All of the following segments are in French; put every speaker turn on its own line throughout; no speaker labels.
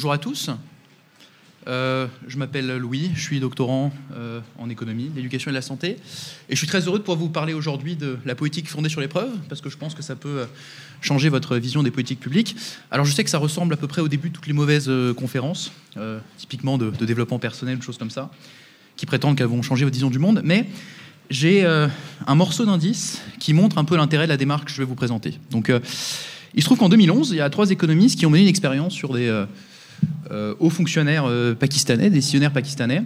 bonjour à tous. Euh, je m'appelle Louis, je suis doctorant euh, en économie, l'éducation et la santé. Et je suis très heureux de pouvoir vous parler aujourd'hui de la politique fondée sur l'épreuve, parce que je pense que ça peut euh, changer votre vision des politiques publiques. Alors je sais que ça ressemble à peu près au début de toutes les mauvaises conférences, typiquement de, de, développement personnel, de choses comme ça, qui prétendent qu'elles vont changer votre vision du monde. Mais j'ai un morceau d'indice qui montre un peu l'intérêt de la démarche que je vais vous présenter. Donc il se trouve qu'en 2011, il y a trois économistes qui ont mené une expérience sur des aux fonctionnaires euh, pakistanais, décisionnaires pakistanais.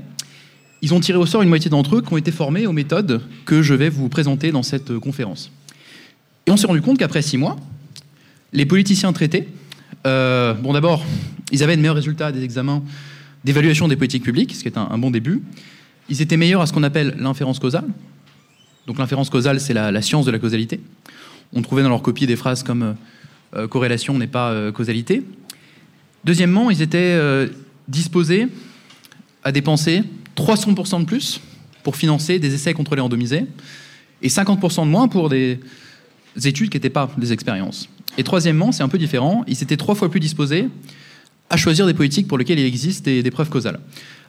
Ils ont tiré au sort une moitié d'entre eux qui ont été formés aux méthodes que je vais vous présenter dans cette euh, conférence. Et on s'est rendu compte qu'après six mois, les politiciens traités, bon d'abord, ils avaient de meilleurs résultats des examens d'évaluation des politiques publiques, ce qui est un, bon début. Ils étaient meilleurs à ce qu'on appelle l'inférence causale. Donc l'inférence causale, c'est la, science de la causalité. On trouvait dans leur copie des phrases comme corrélation n'est pas causalité. Deuxièmement, ils étaient euh, disposés à dépenser 300% de plus pour financer des essais contrôlés randomisés et 50% de moins pour des études qui n'étaient pas des expériences. Et troisièmement, c'est un peu différent, ils étaient trois fois plus disposés à choisir des politiques pour lesquelles il existe des, preuves causales.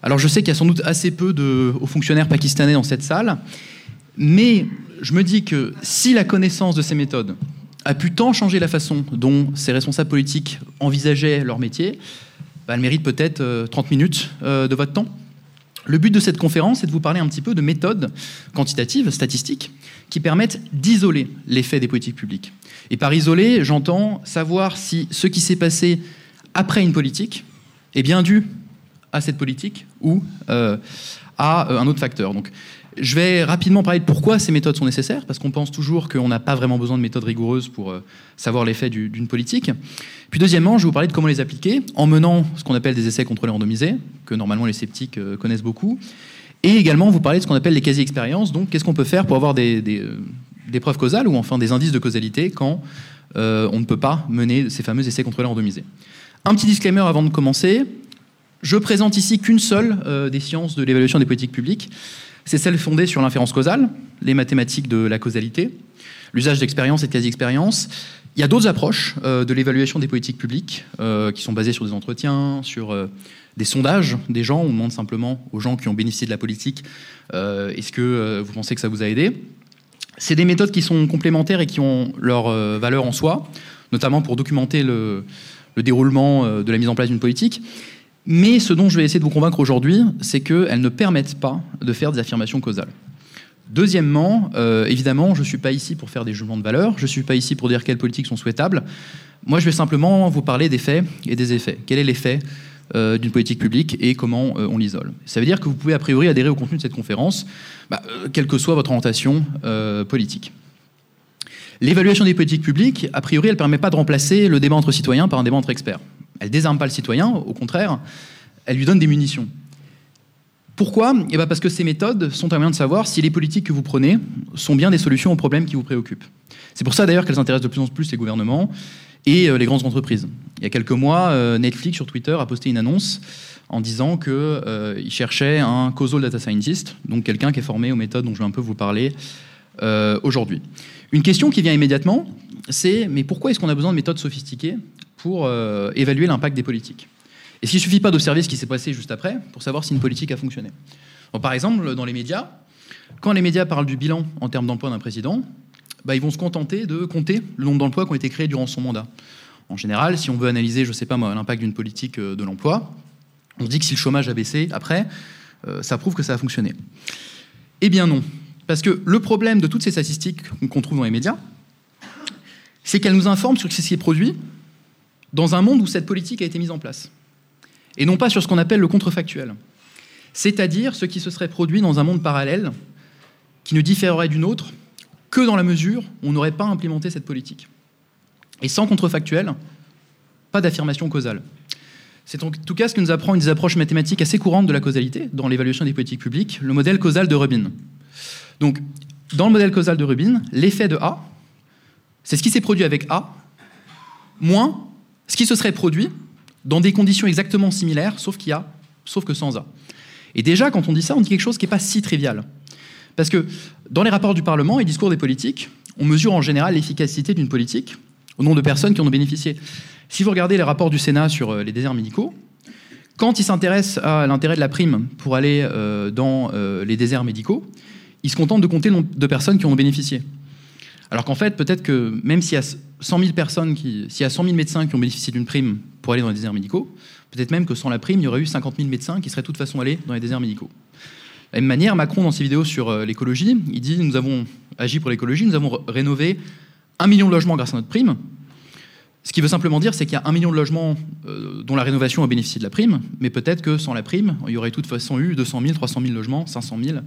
Alors je sais qu'il y a sans doute assez peu de hauts fonctionnaires pakistanais dans cette salle, mais je me dis que si la connaissance de ces méthodes a pu tant changer la façon dont ces responsables politiques envisageaient leur métier, bah, elle mérite peut-être 30 euh, minutes euh, de votre temps. Le but de cette conférence est de vous parler un petit peu de méthodes quantitatives, statistiques, qui permettent d'isoler l'effet des politiques publiques. Et par isoler, j'entends savoir si ce qui s'est passé après une politique est bien dû à cette politique ou euh, à un autre facteur. Donc, je vais rapidement parler de pourquoi ces méthodes sont nécessaires, parce qu'on pense toujours qu'on n'a pas vraiment besoin de méthodes rigoureuses pour euh, savoir l'effet d'une politique. Puis deuxièmement, je vais vous parler de comment les appliquer, en menant ce qu'on appelle des essais contrôlés randomisés, que normalement les sceptiques euh, connaissent beaucoup, et également vous parler de ce qu'on appelle les quasi-expériences, donc qu'est-ce qu'on peut faire pour avoir des, euh, preuves causales, ou enfin des indices de causalité, quand on ne peut pas mener ces fameux essais contrôlés randomisés? Un petit disclaimer avant de commencer, je présente ici qu'une seule des sciences de l'évaluation des politiques publiques, c'est celle fondée sur l'inférence causale, les mathématiques de la causalité, l'usage d'expérience et de quasi-expérience. Il y a d'autres approches euh, de l'évaluation des politiques publiques euh, qui sont basées sur des entretiens, sur euh, des sondages des gens. On demande simplement aux gens qui ont bénéficié de la politique est-ce que vous pensez que ça vous a aidé? C'est des méthodes qui sont complémentaires et qui ont leur valeur en soi, notamment pour documenter le déroulement de la mise en place d'une politique. Mais ce dont je vais essayer de vous convaincre aujourd'hui, c'est qu'elles ne permettent pas de faire des affirmations causales. Deuxièmement, euh, évidemment, je ne suis pas ici pour faire des jugements de valeur, je ne suis pas ici pour dire quelles politiques sont souhaitables. Moi, je vais simplement vous parler des faits et des effets. Quel est l'effet euh, d'une politique publique et comment euh, on l'isole? Ça veut dire que vous pouvez a priori adhérer au contenu de cette conférence, bah, quelle que soit votre orientation politique. L'évaluation des politiques publiques, a priori, elle ne permet pas de remplacer le débat entre citoyens par un débat entre experts. Elle désarme pas le citoyen, au contraire, elle lui donne des munitions. Pourquoi? Eh ben, Parce que ces méthodes sont un moyen de savoir si les politiques que vous prenez sont bien des solutions aux problèmes qui vous préoccupent. C'est pour ça d'ailleurs qu'elles intéressent de plus en plus les gouvernements et euh, les grandes entreprises. Il y a quelques mois, euh, Netflix sur Twitter a posté une annonce en disant qu'il euh, cherchait un causal data scientist, donc quelqu'un qui est formé aux méthodes dont je vais un peu vous parler aujourd'hui. Une question qui vient immédiatement, c'est mais pourquoi est-ce qu'on a besoin de méthodes sophistiquées? Pour euh, évaluer l'impact des politiques. Et s'il ne suffit pas d'observer ce qui s'est passé juste après pour savoir si une politique a fonctionné. par exemple, dans les médias, quand les médias parlent du bilan en termes d'emploi d'un président, bah, ils vont se contenter de compter le nombre d'emplois qui ont été créés durant son mandat. En général, si on veut analyser, je ne sais pas moi, l'impact d'une politique euh, de l'emploi, on dit que si le chômage a baissé après, euh, ça prouve que ça a fonctionné. Eh bien non. Parce que le problème de toutes ces statistiques qu'on trouve dans les médias, c'est qu'elles nous informent sur ce qui s'est produit dans un monde où cette politique a été mise en place, et non pas sur ce qu'on appelle le contrefactuel, c'est-à-dire ce qui se serait produit dans un monde parallèle qui ne différerait d'une autre que dans la mesure où on n'aurait pas implémenté cette politique. Et sans contrefactuel, pas d'affirmation causale. C'est en tout cas ce que nous apprend une des approches mathématiques assez courantes de la causalité dans l'évaluation des politiques publiques, le modèle causal de Rubin. Donc, dans le modèle causal de Rubin, l'effet de A, c'est ce qui s'est produit avec A, moins ce qui se serait produit dans des conditions exactement similaires, sauf, qu'il y a, sauf que sans A. Et déjà, quand on dit ça, on dit quelque chose qui n'est pas si trivial. Parce que dans les rapports du Parlement et discours des politiques, on mesure en général l'efficacité d'une politique au nombre de personnes qui en ont bénéficié. Si vous regardez les rapports du Sénat sur euh, les déserts médicaux, Quand il s'intéresse à l'intérêt de la prime pour aller dans les déserts médicaux, il se contente de compter le nombre de personnes qui en ont bénéficié. Alors qu'en fait, peut-être que même s'il y a 100 000 personnes, y a 100 000 médecins qui ont bénéficié d'une prime pour aller dans les déserts médicaux, peut-être même que sans la prime, il y aurait eu 50 000 médecins qui seraient de toute façon allés dans les déserts médicaux. De la même manière, Macron, dans ses vidéos sur euh, l'écologie, il dit Nous avons agi pour l'écologie, nous avons rénové un million de logements grâce à notre prime. Ce qui veut simplement dire, c'est qu'il y a un million de logements euh, dont la rénovation a bénéficié de la prime, mais peut-être que sans la prime, il y aurait de toute façon eu 200 000, 300 000 logements, 500 000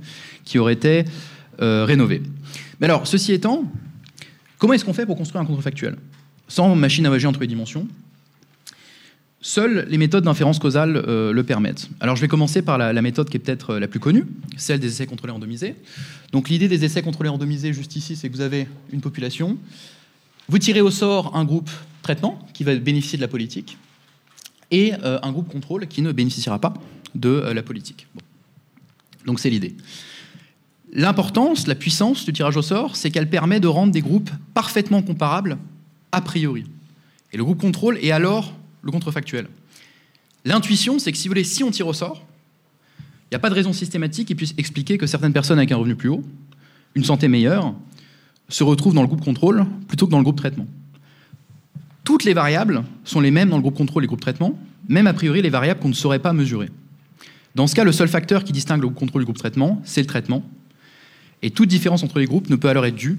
qui auraient été euh, rénovés. Mais alors, ceci étant, comment est-ce qu'on fait pour construire un contrefactuel Sans machine à voyager entre les dimensions, Seules les méthodes d'inférence causale euh, le permettent. Alors je vais commencer par la, méthode qui est peut-être euh, la plus connue, celle des essais contrôlés randomisés. Donc l'idée des essais contrôlés randomisés juste ici, c'est que vous avez une population, vous tirez au sort un groupe traitement qui va bénéficier de la politique et euh, un groupe contrôle qui ne bénéficiera pas de la politique. Donc c'est l'idée. L'importance, la puissance du tirage au sort, c'est qu'elle permet de rendre des groupes parfaitement comparables a priori. Et le groupe contrôle est alors le contrefactuel. L'intuition, c'est que si on tire au sort, il n'y a pas de raison systématique qui puisse expliquer que certaines personnes avec un revenu plus haut, une santé meilleure, se retrouvent dans le groupe contrôle plutôt que dans le groupe traitement. Toutes les variables sont les mêmes dans le groupe contrôle et le groupe traitement, même a priori les variables qu'on ne saurait pas mesurer. Dans ce cas, le seul facteur qui distingue le groupe contrôle du groupe traitement, c'est le traitement. Et toute différence entre les groupes ne peut alors être due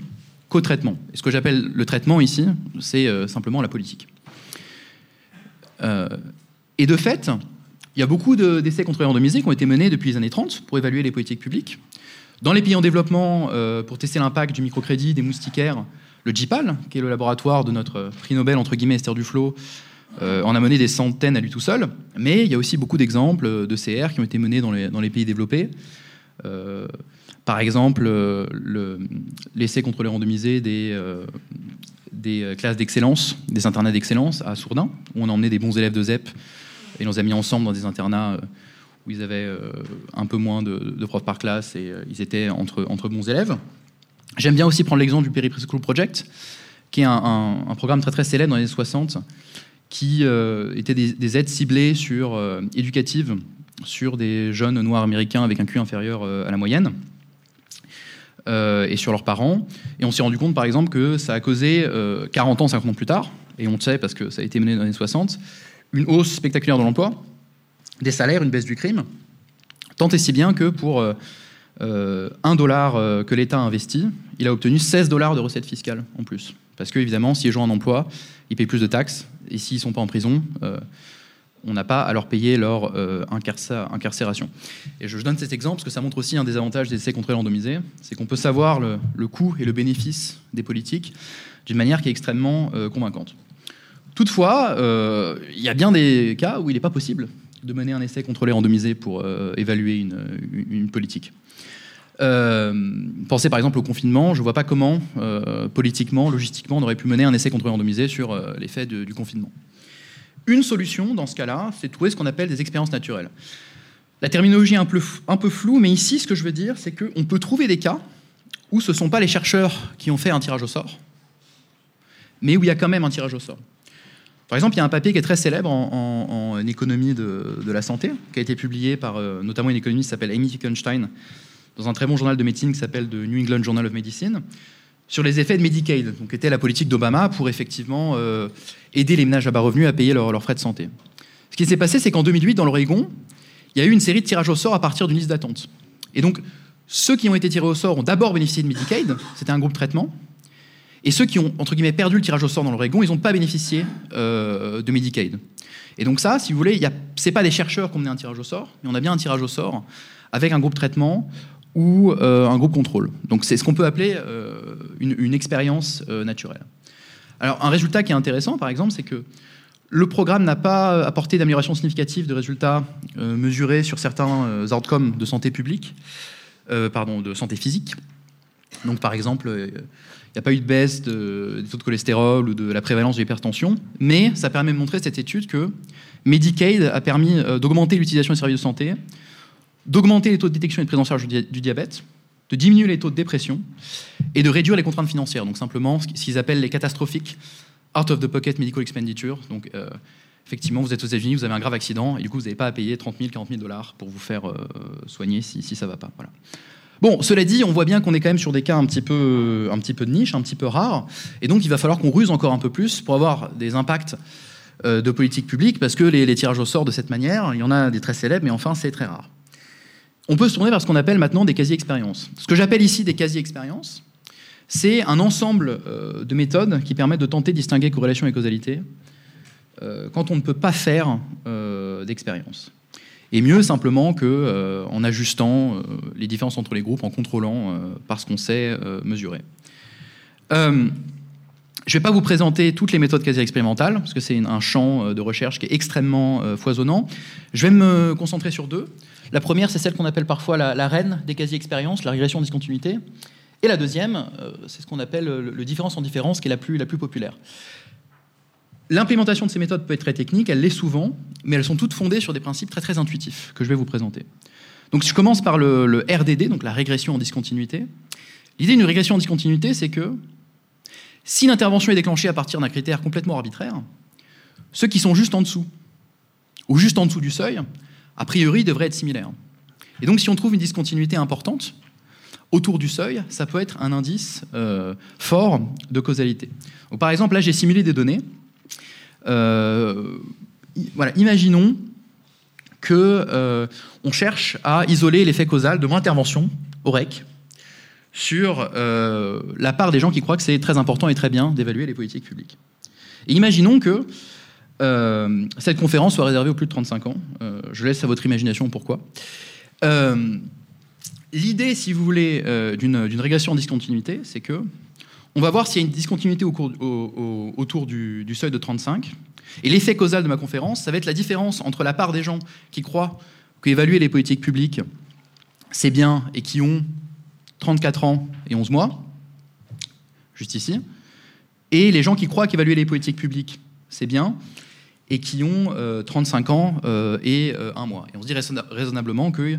qu'au traitement. Et ce que j'appelle le traitement ici, c'est euh, simplement la politique. Euh, et de fait, il y a beaucoup d'essais contrôlés randomisés qui ont été menés depuis les années 30 pour évaluer les politiques publiques. Dans les pays en développement, euh, pour tester l'impact du microcrédit, des moustiquaires, le GIPAL, qui est le laboratoire de notre prix Nobel, entre guillemets, Esther Duflo, en a mené des centaines à lui tout seul. Mais il y a aussi beaucoup d'exemples de CR qui ont été menés dans les pays développés. Par exemple, l'essai contrôlé randomisé des, des euh, classes d'excellence, des internats d'excellence à Sourdin, où on a emmené des bons élèves de ZEP et on les a mis ensemble dans des internats euh, où ils avaient euh, un peu moins de, profs par classe et ils étaient entre, entre bons élèves. J'aime bien aussi prendre l'exemple du Peri School Project, qui est un, programme très très célèbre dans les années 60, qui était des, aides ciblées sur, éducatives sur des jeunes noirs américains avec un QI inférieur à la moyenne. Euh, et sur leurs parents. Et on s'est rendu compte, par exemple, que ça a causé, 40 euh, ans, 50 ans plus tard, et on le sait parce que ça a été mené dans les années 60, une hausse spectaculaire de l'emploi, des salaires, une baisse du crime, tant et si bien que pour 1 euh, dollar que l'État a investi, il a obtenu 16 dollars de recettes fiscales en plus. Parce que, évidemment, si les ont un emploi, ils payent plus de taxes, et s'ils ne sont pas en prison, on n'a pas à leur payer leur euh, incarcération. Et je donne cet exemple parce que ça montre aussi un des avantages des essais contrôlés randomisés, c'est qu'on peut savoir le, coût et le bénéfice des politiques d'une manière qui est extrêmement euh, convaincante. Toutefois, euh, il y a bien des cas où il n'est pas possible de mener un essai contrôlé randomisé pour évaluer une, une politique. pensez par exemple au confinement, je ne vois pas comment, politiquement, logistiquement, on aurait pu mener un essai contrôlé randomisé sur l'effet du confinement. Une solution, dans ce cas-là, c'est trouver ce qu'on appelle des expériences naturelles. La terminologie est un peu, un peu floue, mais ici, ce que je veux dire, c'est qu'on peut trouver des cas où ce ne sont pas les chercheurs qui ont fait un tirage au sort, mais où il y a quand même un tirage au sort. Par exemple, il y a un papier qui est très célèbre en, économie de, la santé, qui a été publié par euh, notamment une économiste qui s'appelle Amy Fickenstein, dans un très bon journal de médecine qui s'appelle The New England Journal of Medicine, sur les effets de Medicaid, donc était la politique d'Obama pour effectivement euh, aider les ménages à bas revenus à payer leurs frais de santé. Ce qui s'est passé, c'est qu'en 2008, dans l'Oregon, il y a eu une série de tirages au sort à partir d'une liste d'attente. Et donc, ceux qui ont été tirés au sort ont d'abord bénéficié de Medicaid, c'était un groupe traitement, et ceux qui ont, entre guillemets, perdu le tirage au sort dans l'Oregon, ils n'ont pas bénéficié euh, de Medicaid. Et donc ça, si vous voulez, ce n'est pas des chercheurs qui ont mené un tirage au sort, mais on a bien un tirage au sort avec un groupe traitement ou euh, un groupe contrôle. Donc c'est ce qu'on peut appeler euh, une, expérience euh, naturelle. Alors un résultat qui est intéressant, par exemple, c'est que le programme n'a pas apporté d'amélioration significative de résultats mesurés sur certains outcomes de santé publique, pardon, de santé physique. Donc par exemple, il n'y a pas eu de baisse des taux de cholestérol ou de la prévalence de l'hypertension, mais ça permet de montrer cette étude que Medicaid a permis d'augmenter l'utilisation des services de santé, d'augmenter les taux de détection et de prise en charge du diabète, de diminuer les taux de dépression et de réduire les contraintes financières. Donc simplement ce qu'ils appellent les catastrophiques out of the pocket medical expenditure, donc euh, effectivement, vous êtes aux États-Unis, vous avez un grave accident, et du coup, vous n'avez pas à payer 30 000, 40 000 dollars pour vous faire soigner si, ça ne va pas. Bon, cela dit, on voit bien qu'on est quand même sur des cas un petit, peu, un petit peu de niche, un petit peu rares, et donc il va falloir qu'on ruse encore un peu plus pour avoir des impacts euh, de politique publique, parce que les, tirages au sort de cette manière, il y en a des très célèbres, mais enfin c'est très rare. On peut se tourner vers ce qu'on appelle maintenant des quasi-expériences. Ce que j'appelle ici des quasi-expériences, c'est un ensemble euh, de méthodes qui permettent de tenter de distinguer corrélation et causalité euh, quand on ne peut pas faire d'expérience. Et mieux simplement qu'en euh, en ajustant euh, les différences entre les groupes, en contrôlant euh, parce qu'on sait mesurer. Je ne vais pas vous présenter toutes les méthodes quasi expérimentales, parce que c'est un champ de recherche qui est extrêmement foisonnant. Je vais me concentrer sur deux. La première, c'est celle qu'on appelle parfois la, reine des quasi-expériences, la régression en discontinuité. Et la deuxième, c'est ce qu'on appelle le, différence en différence, qui est la plus, la plus populaire. L'implémentation de ces méthodes peut être très technique, elle l'est souvent, mais elles sont toutes fondées sur des principes très très intuitifs que je vais vous présenter. Donc je commence par le, RDD, donc la régression en discontinuité, l'idée d'une régression en discontinuité, c'est que si l'intervention est déclenchée à partir d'un critère complètement arbitraire, ceux qui sont juste en dessous, ou juste en dessous du seuil, a priori devraient être similaires. Et donc si on trouve une discontinuité importante, autour du seuil, ça peut être un indice euh, fort de causalité. Par exemple, là j'ai simulé des données euh, imaginons que euh, on cherche à isoler l'effet causal de mon intervention au REC sur euh, la part des gens qui croient que c'est très important et très bien d'évaluer les politiques publiques. Et imaginons que cette conférence soit réservée aux plus de 35 ans. je laisse à votre imagination pourquoi. L'idée, si vous voulez, d'une régression en discontinuité, c'est que on va voir s'il y a une discontinuité autour du, seuil de 35. Et l'effet causal de ma conférence, ça va être la différence entre la part des gens qui croient qu'évaluer les politiques publiques, c'est bien et qui ont 34 ans et 11 mois, juste ici, et les gens qui croient qu'évaluer les politiques publiques, c'est bien, et qui ont 35 euh, ans euh, et 1 euh, mois. Et on se dit raisonnablement que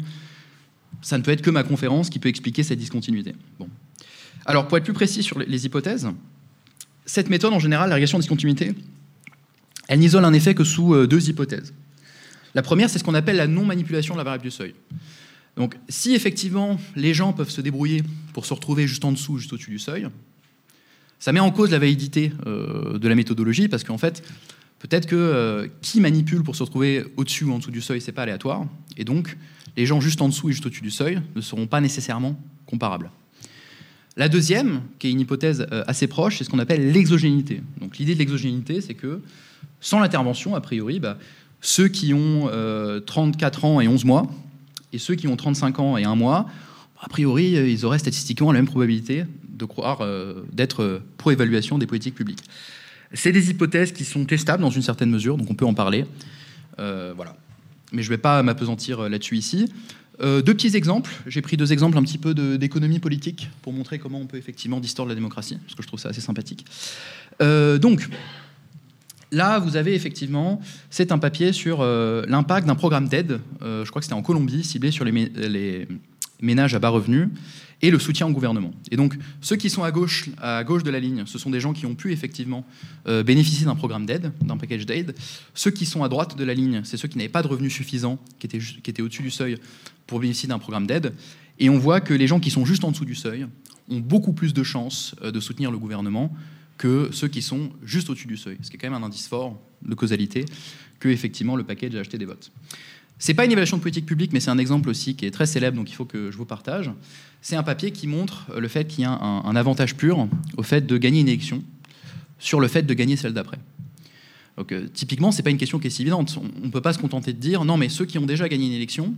ça ne peut être que ma conférence qui peut expliquer cette discontinuité. Alors, pour être plus précis sur les hypothèses, cette méthode, en général, la régression de discontinuité, elle n'isole un effet que sous euh, deux hypothèses. La première, c'est ce qu'on appelle la non-manipulation de la variable du seuil. Donc, si effectivement les gens peuvent se débrouiller pour se retrouver juste en dessous, juste au-dessus du seuil, ça met en cause la validité euh, de la méthodologie, parce qu'en fait, peut-être que euh, qui manipule pour se retrouver au-dessus ou en dessous du seuil, c'est pas aléatoire, et donc les gens juste en dessous et juste au-dessus du seuil ne seront pas nécessairement comparables. La deuxième, qui est une hypothèse euh, assez proche, c'est ce qu'on appelle l'exogénité. Donc l'idée de l'exogénité, c'est que sans l'intervention, a priori, bah, ceux qui ont 34 euh, ans et 11 mois, et ceux qui ont 35 ans et 1 mois, a priori, euh, ils auraient statistiquement la même probabilité de croire d'être pro-évaluation des politiques publiques. C'est des hypothèses qui sont testables dans une certaine mesure, donc on peut en parler. voilà. Mais je ne vais pas m'apesantir là-dessus ici. Euh, deux petits exemples. J'ai pris deux exemples un petit peu d'économie politique pour montrer comment on peut effectivement distordre la démocratie, parce que je trouve ça assez sympathique. Euh, donc, là, vous avez effectivement, c'est un papier sur euh, l'impact d'un programme d'aide, je crois que c'était en Colombie, ciblé sur les ménages à bas revenus, et le soutien au gouvernement. Et donc, ceux qui sont à gauche, à gauche de la ligne, ce sont des gens qui ont pu effectivement euh, bénéficier d'un programme d'aide, d'un package d'aide. Ceux qui sont à droite de la ligne, c'est ceux qui n'avaient pas de revenus suffisants, qui étaient, qui étaient au-dessus du seuil pour bénéficier d'un programme d'aide. Et on voit que les gens qui sont juste en dessous du seuil ont beaucoup plus de chances euh, de soutenir le gouvernement que ceux qui sont juste au-dessus du seuil, ce qui est quand même un indice fort de causalité que effectivement le package a acheté des votes. C'est pas une évaluation de politique publique, mais c'est un exemple aussi qui est très célèbre, donc il faut que je vous partage. C'est un papier qui montre le fait qu'il y a un, avantage pur au fait de gagner une élection sur le fait de gagner celle d'après. Donc, euh, typiquement, c'est pas une question qui est si évidente. On ne peut pas se contenter de dire non, mais ceux qui ont déjà gagné une élection,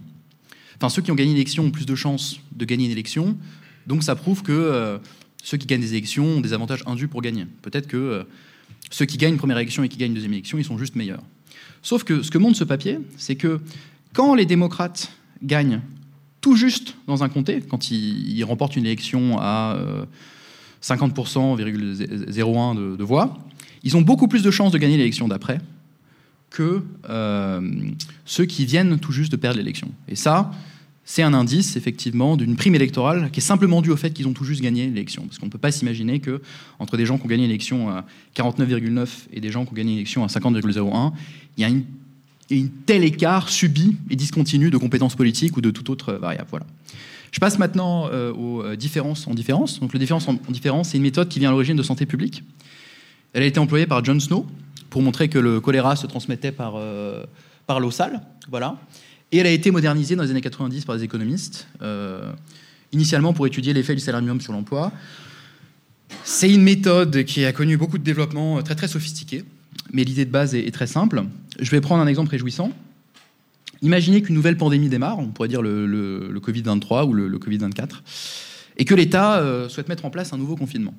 enfin ceux qui ont gagné une élection ont plus de chances de gagner une élection, donc ça prouve que euh, ceux qui gagnent des élections ont des avantages indus pour gagner. Peut-être que euh, ceux qui gagnent une première élection et qui gagnent une deuxième élection, ils sont juste meilleurs. Sauf que ce que montre ce papier, c'est que quand les démocrates gagnent tout juste dans un comté, quand ils, remportent une élection à 50,01% euh, de, voix, ils ont beaucoup plus de chances de gagner l'élection d'après que euh, ceux qui viennent tout juste de perdre l'élection. Et ça, c'est un indice, effectivement, d'une prime électorale qui est simplement due au fait qu'ils ont tout juste gagné l'élection. Parce qu'on ne peut pas s'imaginer que entre des gens qui ont gagné l'élection à 49,9 et des gens qui ont gagné l'élection à 50,01, il y a une, tel écart subi et discontinu de compétences politiques ou de toute autre variable. Voilà. Je passe maintenant euh, aux euh, différences en différence. Donc, le différence en différence, c'est une méthode qui vient à l'origine de santé publique. Elle a été employée par John Snow pour montrer que le choléra se transmettait par, euh, par l'eau sale. Voilà. Et elle a été modernisée dans les années 90 par des économistes, euh, initialement pour étudier l'effet du salaire minimum sur l'emploi. C'est une méthode qui a connu beaucoup de développement euh, très très sophistiqué, mais l'idée de base est, très simple. Je vais prendre un exemple réjouissant. Imaginez qu'une nouvelle pandémie démarre, on pourrait dire le, Covid-23 ou le, Covid-24, et que l'État euh, souhaite mettre en place un nouveau confinement.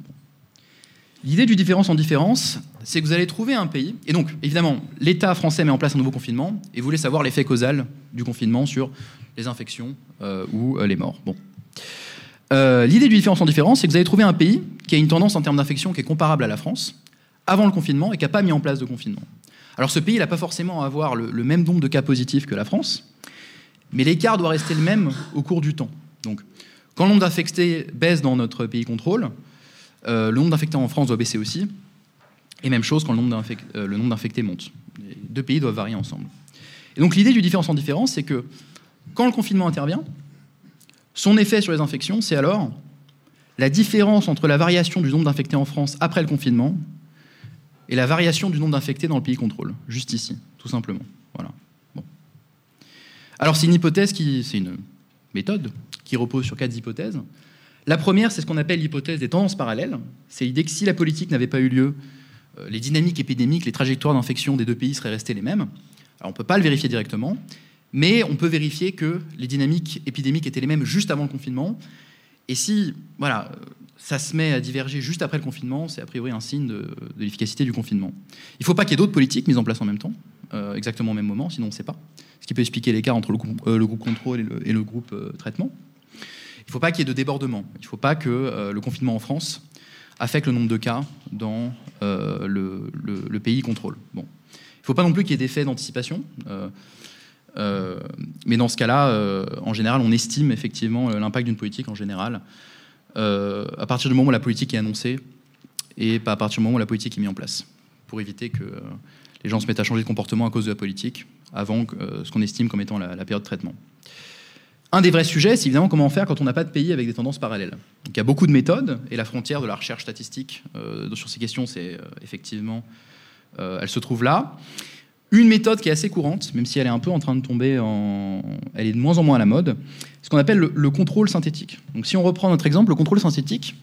L'idée du différence en différence, c'est que vous allez trouver un pays, et donc évidemment, l'État français met en place un nouveau confinement, et vous voulez savoir l'effet causal du confinement sur les infections euh, ou euh, les morts. Bon. Euh, l'idée du différence en différence, c'est que vous allez trouver un pays qui a une tendance en termes d'infection qui est comparable à la France, avant le confinement, et qui n'a pas mis en place de confinement. Alors ce pays n'a pas forcément à avoir le, le, même nombre de cas positifs que la France, mais l'écart doit rester le même au cours du temps. Donc, quand le nombre d'infectés baisse dans notre pays contrôle, le nombre d'infectés en France doit baisser aussi. Et même chose quand le nombre euh, d'infectés monte. Les deux pays doivent varier ensemble. Et donc l'idée du différence en différence, c'est que quand le confinement intervient, son effet sur les infections, c'est alors la différence entre la variation du nombre d'infectés en France après le confinement et la variation du nombre d'infectés dans le pays contrôle, juste ici, tout simplement. Voilà. Bon. Alors c'est une hypothèse qui, c'est une méthode qui repose sur quatre hypothèses. La première, c'est ce qu'on appelle l'hypothèse des tendances parallèles. C'est l'idée que si la politique n'avait pas eu lieu, euh, les dynamiques épidémiques, les trajectoires d'infection des deux pays seraient restées les mêmes. Alors on ne peut pas le vérifier directement, mais on peut vérifier que les dynamiques épidémiques étaient les mêmes juste avant le confinement. Et si voilà, ça se met à diverger juste après le confinement, c'est a priori un signe de, l'efficacité du confinement. Il ne faut pas qu'il y ait d'autres politiques mises en place en même temps, euh, exactement au même moment, sinon on ne sait pas. Ce qui peut expliquer l'écart entre le, euh, groupe contrôle et le, groupe traitement. Il ne faut pas qu'il y ait de débordement. Il ne faut pas que euh, le confinement en France affecte le nombre de cas dans euh, le, pays contrôle. Il ne faut pas non plus qu'il y ait d'effets d'anticipation. Euh, mais dans ce cas-là, en général, on estime effectivement l'impact d'une politique en général à partir du moment où la politique est annoncée et pas à partir du moment où la politique est mise en place, pour éviter que les gens se mettent à changer de comportement à cause de la politique avant ce qu'on estime comme étant la période de traitement. Un des vrais sujets, c'est évidemment comment faire quand on n'a pas de pays avec des tendances parallèles. Donc, il y a beaucoup de méthodes, et la frontière de la recherche statistique euh, sur ces questions, c'est euh, effectivement, euh, elle se trouve là. Une méthode qui est assez courante, même si elle est un peu en train de tomber en, elle est de moins en moins à la mode, ce qu'on appelle le, contrôle synthétique. Donc, si on reprend notre exemple, le contrôle synthétique,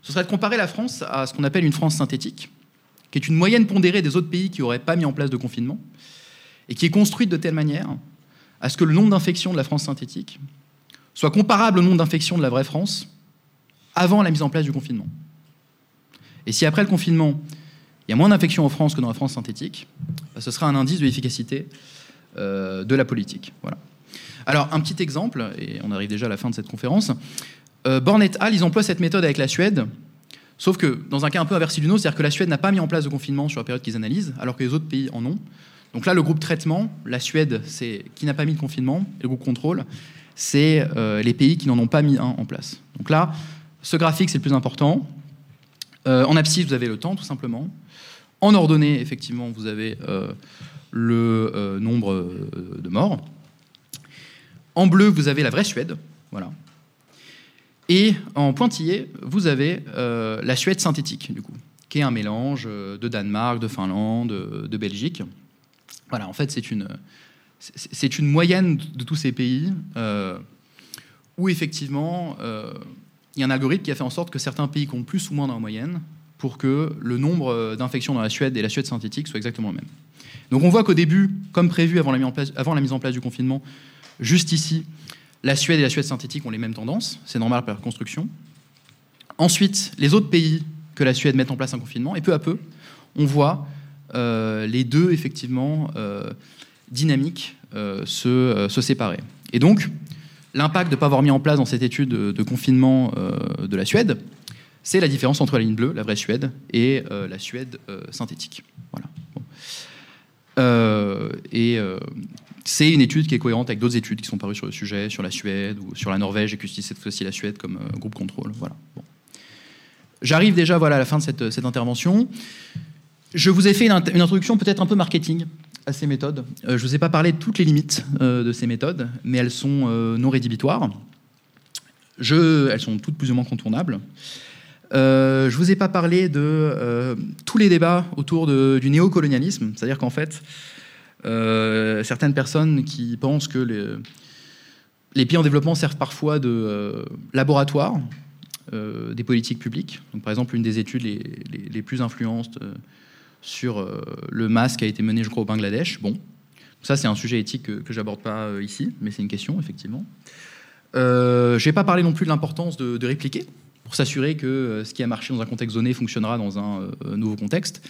ce serait de comparer la France à ce qu'on appelle une France synthétique, qui est une moyenne pondérée des autres pays qui n'auraient pas mis en place de confinement, et qui est construite de telle manière à ce que le nombre d'infections de la France synthétique soit comparable au nombre d'infections de la vraie France avant la mise en place du confinement. Et si après le confinement, il y a moins d'infections en France que dans la France synthétique, bah, ce sera un indice de l'efficacité euh, de la politique. Voilà. Alors, un petit exemple, et on arrive déjà à la fin de cette conférence. Euh, Born et al., ils emploient cette méthode avec la Suède, sauf que dans un cas un peu inversé du nôtre, c'est-à-dire que la Suède n'a pas mis en place de confinement sur la période qu'ils analysent, alors que les autres pays en ont. Donc là, le groupe traitement, la Suède, c'est qui n'a pas mis de confinement, et le groupe contrôle, c'est euh, les pays qui n'en ont pas mis un en place. Donc là, ce graphique, c'est le plus important. Euh, en abscisse, vous avez le temps, tout simplement. En ordonnée, effectivement, vous avez euh, le nombre de morts. En bleu, vous avez la vraie Suède. Voilà. Et en pointillé, vous avez la Suède synthétique, du coup, qui est un mélange de Danemark, de Finlande, de Belgique. Voilà, en fait, c'est une, moyenne de tous ces pays euh, où effectivement euh, il y a un algorithme qui a fait en sorte que certains pays comptent plus ou moins dans la moyenne pour que le nombre d'infections dans la Suède et la Suède synthétique soit exactement le même. Donc on voit qu'au début, comme prévu avant la, mise en place, du confinement, juste ici, la Suède et la Suède synthétique ont les mêmes tendances, c'est normal par construction. Ensuite, les autres pays que la Suède met en place un confinement, et peu à peu, on voit euh, les deux, effectivement, euh, dynamiques euh, se, se, séparer. Et donc, l'impact de ne pas avoir mis en place dans cette étude de, confinement de la Suède, c'est la différence entre la ligne bleue, la vraie Suède, et la Suède synthétique. Voilà. et c'est une étude qui est cohérente avec d'autres études qui sont parues sur le sujet, sur la Suède ou sur la Norvège, et que j'utilise cette fois-ci la Suède comme groupe contrôle. Voilà. J'arrive déjà voilà, à la fin de cette intervention. Je vous ai fait une, introduction peut-être un peu marketing à ces méthodes. je ne vous ai pas parlé de toutes les limites de ces méthodes, mais elles sont non rédhibitoires. Elles sont toutes plus ou moins contournables. Euh, je ne vous ai pas parlé de euh, tous les débats autour du néocolonialisme, c'est-à-dire qu'en fait, euh, certaines personnes qui pensent que les, les, pays en développement servent parfois de laboratoire des politiques publiques. Donc, par exemple, une des études les, les, plus influentes sur le masque a été menée, je crois, au Bangladesh. Bon, ça, c'est un sujet éthique que, que j'aborde pas ici, mais c'est une question, effectivement. je ne vais pas parler non plus de l'importance de, répliquer pour s'assurer que euh, ce qui a marché dans un contexte donné fonctionnera dans un euh, nouveau contexte.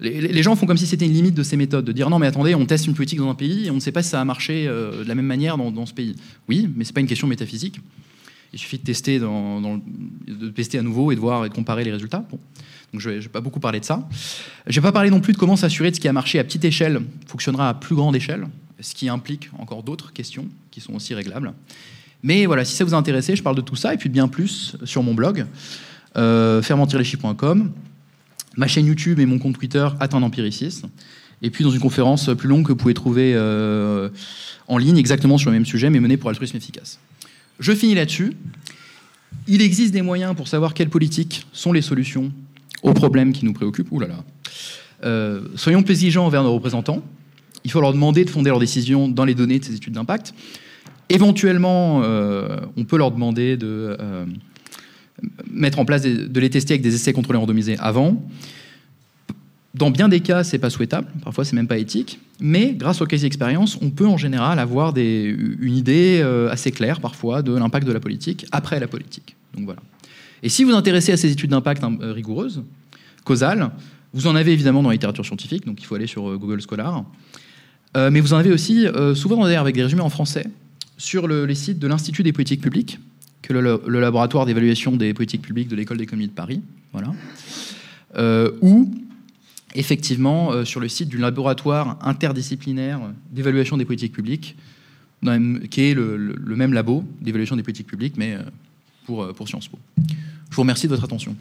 Les, gens font comme si c'était une limite de ces méthodes, de dire non mais attendez, on teste une politique dans un pays et on ne sait pas si ça a marché euh, de la même manière dans, ce pays. Oui, mais ce n'est pas une question métaphysique. Il suffit de tester, de tester à nouveau et de voir et de comparer les résultats. Bon. Donc je ne vais, pas beaucoup parler de ça. Je vais pas parler non plus de comment s'assurer de ce qui a marché à petite échelle fonctionnera à plus grande échelle, ce qui implique encore d'autres questions qui sont aussi réglables. Mais voilà, si ça vous a intéressé, je parle de tout ça et puis de bien plus sur mon blog, euh, ma chaîne YouTube et mon compte Twitter, Atteint empiriciste. Et puis dans une conférence plus longue que vous pouvez trouver euh, en ligne exactement sur le même sujet, mais menée pour altruisme efficace. Je finis là-dessus. Il existe des moyens pour savoir quelles politiques sont les solutions aux problèmes qui nous préoccupent. Ouh là. Euh, soyons exigeants envers nos représentants. Il faut leur demander de fonder leurs décisions dans les données de ces études d'impact. Éventuellement, euh, on peut leur demander de euh, mettre en place, de les tester avec des essais contrôlés randomisés avant. Dans bien des cas, c'est pas souhaitable, parfois c'est même pas éthique, mais grâce aux case expérience, on peut en général avoir des, une idée assez claire parfois de l'impact de la politique après la politique. Donc voilà. Et si vous vous intéressez à ces études d'impact hein, rigoureuses, causales, vous en avez évidemment dans la littérature scientifique, donc il faut aller sur Google Scholar. mais vous en avez aussi souvent avec des résumés en français, sur les sites de l'Institut des politiques publiques, que le, le laboratoire d'évaluation des politiques publiques de l'École d'économie de Paris, voilà, euh, ou effectivement euh, sur le site du laboratoire interdisciplinaire d'évaluation des politiques publiques, qui est le, même labo d'évaluation des politiques publiques, mais euh, pour Sciences Po. Je vous remercie de votre attention.